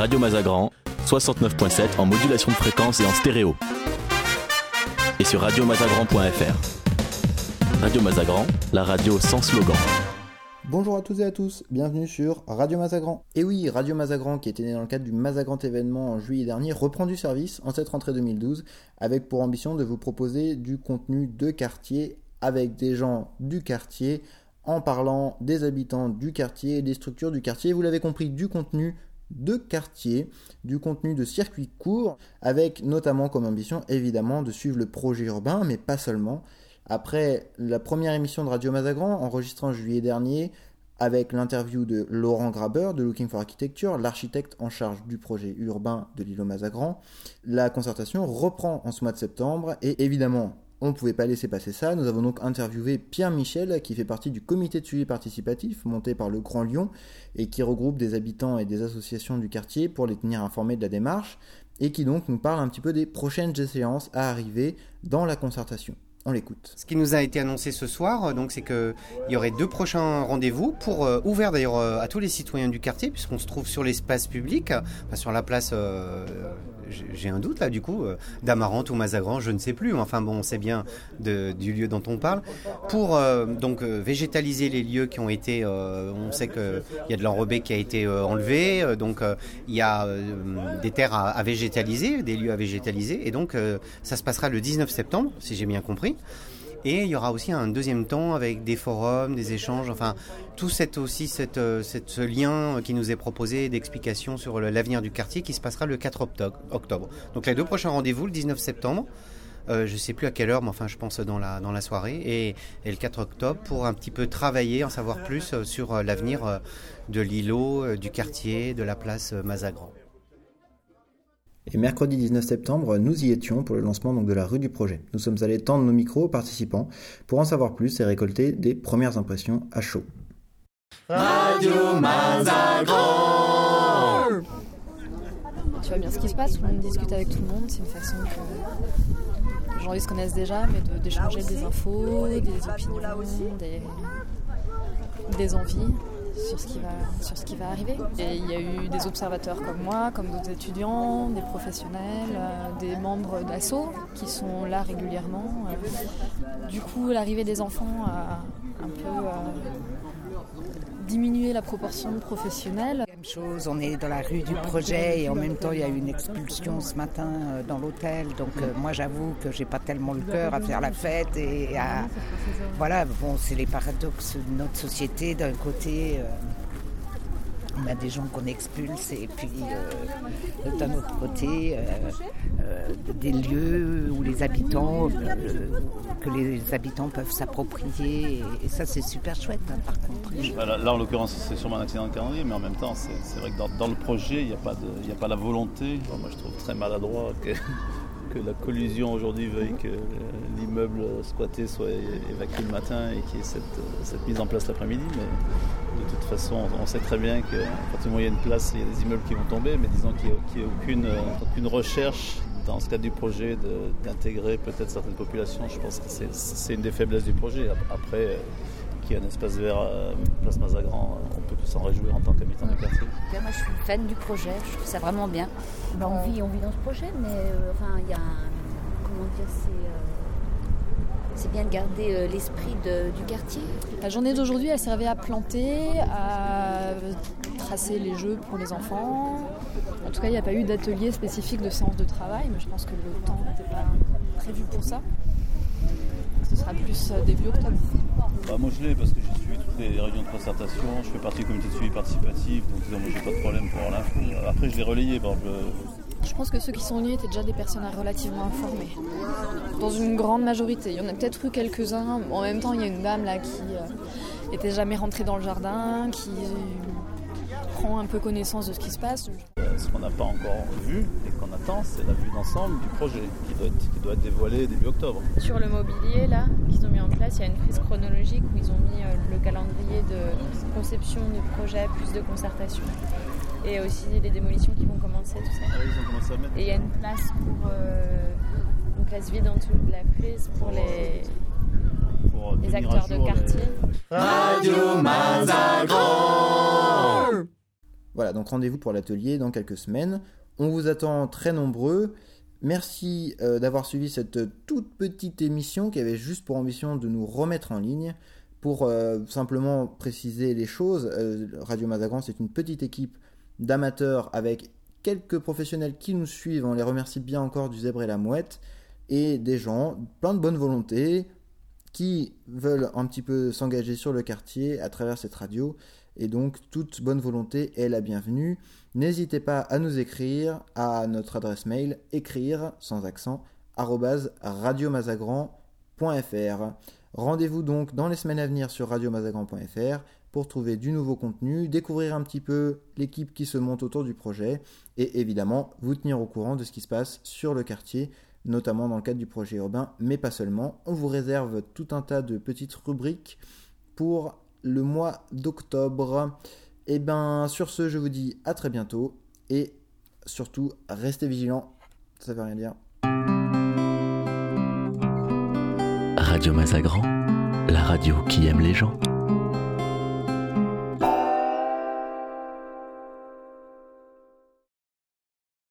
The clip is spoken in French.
Radio Mazagran, 69.7 en modulation de fréquence et en stéréo. Et sur radiomazagran.fr. Radio Mazagran, la radio sans slogan. Bonjour à tous et à tous, bienvenue sur Radio Mazagran. Et oui, Radio Mazagran, qui était né dans le cadre du Mazagran événement en juillet dernier, reprend du service en cette rentrée 2012, avec pour ambition de vous proposer du contenu de quartier avec des gens du quartier, en parlant des habitants du quartier et des structures du quartier. Vous l'avez compris, du contenu de quartier, du contenu de circuit court, avec notamment comme ambition évidemment de suivre le projet urbain, mais pas seulement. Après la première émission de Radio Mazagran, enregistrée en juillet dernier, avec l'interview de Laurent Graber de Looking for Architecture, l'architecte en charge du projet urbain de l'îlot Mazagran, la concertation reprend en ce mois de septembre et évidemment on ne pouvait pas laisser passer ça. Nous avons donc interviewé Pierre Michel, qui fait partie du comité de suivi participatif monté par le Grand Lyon et qui regroupe des habitants et des associations du quartier pour les tenir informés de la démarche et qui donc nous parle un petit peu des prochaines séances à arriver dans la concertation. On l'écoute. Ce qui nous a été annoncé ce soir, euh, donc, c'est qu'il y aurait deux prochains rendez-vous pour euh, ouverts d'ailleurs euh, à tous les citoyens du quartier, puisqu'on se trouve sur l'espace public, enfin, sur la place. J'ai un doute là du coup, d'Amarante ou Mazagran, je ne sais plus. Enfin bon, on sait bien du lieu dont on parle. Pour donc végétaliser les lieux qui ont été, on sait qu'il y a de l'enrobé qui a été enlevé, donc il y a des terres à, à, végétaliser, des lieux à végétaliser, et donc ça se passera le 19 septembre, si j'ai bien compris. Et il y aura aussi un deuxième temps avec des forums, des échanges, enfin tout cette, aussi euh, ce lien qui nous est proposé d'explication sur l'avenir du quartier qui se passera le 4 octobre. Donc les deux prochains rendez-vous, le 19 septembre, euh, je ne sais plus à quelle heure, mais enfin je pense dans la, dans la soirée, et, et le 4 octobre pour un petit peu travailler, en savoir plus euh, sur l'avenir de l'îlot, du quartier, de la place Mazagran. Et mercredi 19 septembre, nous y étions pour le lancement donc, de la rue du projet. Nous sommes allés tendre nos micros aux participants pour en savoir plus et récolter des premières impressions à chaud. Radio Mazagran Tu vois bien ce qui se passe, tout le monde discute avec tout le monde, c'est une façon que les gens ils se connaissent déjà, mais d'échanger des infos, des opinions, des, des envies sur ce qui va, sur ce qui va arriver. Et il y a eu des observateurs comme moi, comme d'autres étudiants, des professionnels, euh, des membres d'ASSO qui sont là régulièrement. Euh, du coup, l'arrivée des enfants a un peu euh, diminué la proportion de professionnels. Chose, on est dans la rue du projet et en même temps il y a eu une expulsion ce matin dans l'hôtel. Donc moi j'avoue que j'ai pas tellement le cœur à faire la fête et à voilà bon c'est les paradoxes de notre société d'un côté. On a des gens qu'on expulse et puis euh, d'un autre côté euh, euh, des lieux où les habitants que les habitants peuvent s'approprier et, ça c'est super chouette hein, par contre. Bah, là, en l'occurrence c'est sûrement un accident de calendrier mais en même temps c'est vrai que dans, le projet il n'y a, pas a pas la volonté. moi je trouve très maladroit que que la collusion aujourd'hui veuille que l'immeuble squatté soit évacué le matin et qu'il y ait cette, mise en place l'après-midi. Mais de toute façon, on sait très bien qu'à partir du moment où il y a une place, il y a des immeubles qui vont tomber, mais disons qu'il n'y a, aucune, aucune recherche dans ce cadre du projet d'intégrer peut-être certaines populations. Je pense que c'est une des faiblesses du projet. Après, qu'il y a un espace vert euh, place Mazagran, euh, on peut tous s'en réjouir en tant qu'habitant du quartier. Moi, je suis fan du projet, je trouve ça vraiment bien. Ben, on, vit, on vit dans ce projet, mais euh, enfin, il y a comment dire, c'est bien de garder l'esprit du quartier. La journée d'aujourd'hui, elle servait à planter, à tracer les jeux pour les enfants. En tout cas, il n'y a pas eu d'atelier spécifique de séance de travail, mais je pense que le temps n'était pas prévu pour ça. Ce sera plus début octobre. Bah, moi je l'ai parce que j'ai suivi toutes les réunions de concertation, je fais partie du comité de suivi participatif, donc moi j'ai pas de problème pour l'info. Après je l'ai relayé par exemple. Je pense que ceux qui sont venus étaient déjà des personnes relativement informées. Dans une grande majorité. Il y en a peut-être eu quelques-uns. En même temps, il y a une dame là qui euh, était jamais rentrée dans le jardin, qui prend un peu connaissance de ce qui se passe. Euh, ce qu'on n'a pas encore vu et qu'on attend, c'est la vue d'ensemble du projet qui doit, être, qui doit être dévoilé début octobre. Sur le mobilier, là, qu'ils ont mis en place, il y a une prise chronologique où ils ont mis euh, le calendrier de conception de projet plus de concertation. Et aussi les démolitions qui vont commencer, tout ça. Ah, ils ont commencé à mettre. Et il y a une place pour euh, une place vide en dessous de la prise pour les, pour les acteurs de quartier. Radio Mazagran Voilà, donc rendez-vous pour l'atelier dans quelques semaines. On vous attend très nombreux. Merci euh, d'avoir suivi cette toute petite émission qui avait juste pour ambition de nous remettre en ligne. Pour euh, simplement préciser les choses, euh, Radio Mazagran, c'est une petite équipe d'amateurs avec quelques professionnels qui nous suivent. On les remercie bien encore du zèbre et la mouette. Et des gens, plein de bonne volonté, qui veulent un petit peu s'engager sur le quartier à travers cette radio. Et donc, toute bonne volonté est la bienvenue. N'hésitez pas à nous écrire à notre adresse mail écrire sans accent radiomazagran.fr. Rendez-vous donc dans les semaines à venir sur radiomazagran.fr pour trouver du nouveau contenu, découvrir un petit peu l'équipe qui se monte autour du projet et évidemment vous tenir au courant de ce qui se passe sur le quartier, notamment dans le cadre du projet urbain, mais pas seulement. On vous réserve tout un tas de petites rubriques pour le mois d'octobre. Et ben sur ce, je vous dis à très bientôt et surtout restez vigilants, ça veut rien dire. Radio Mazagran, la radio qui aime les gens.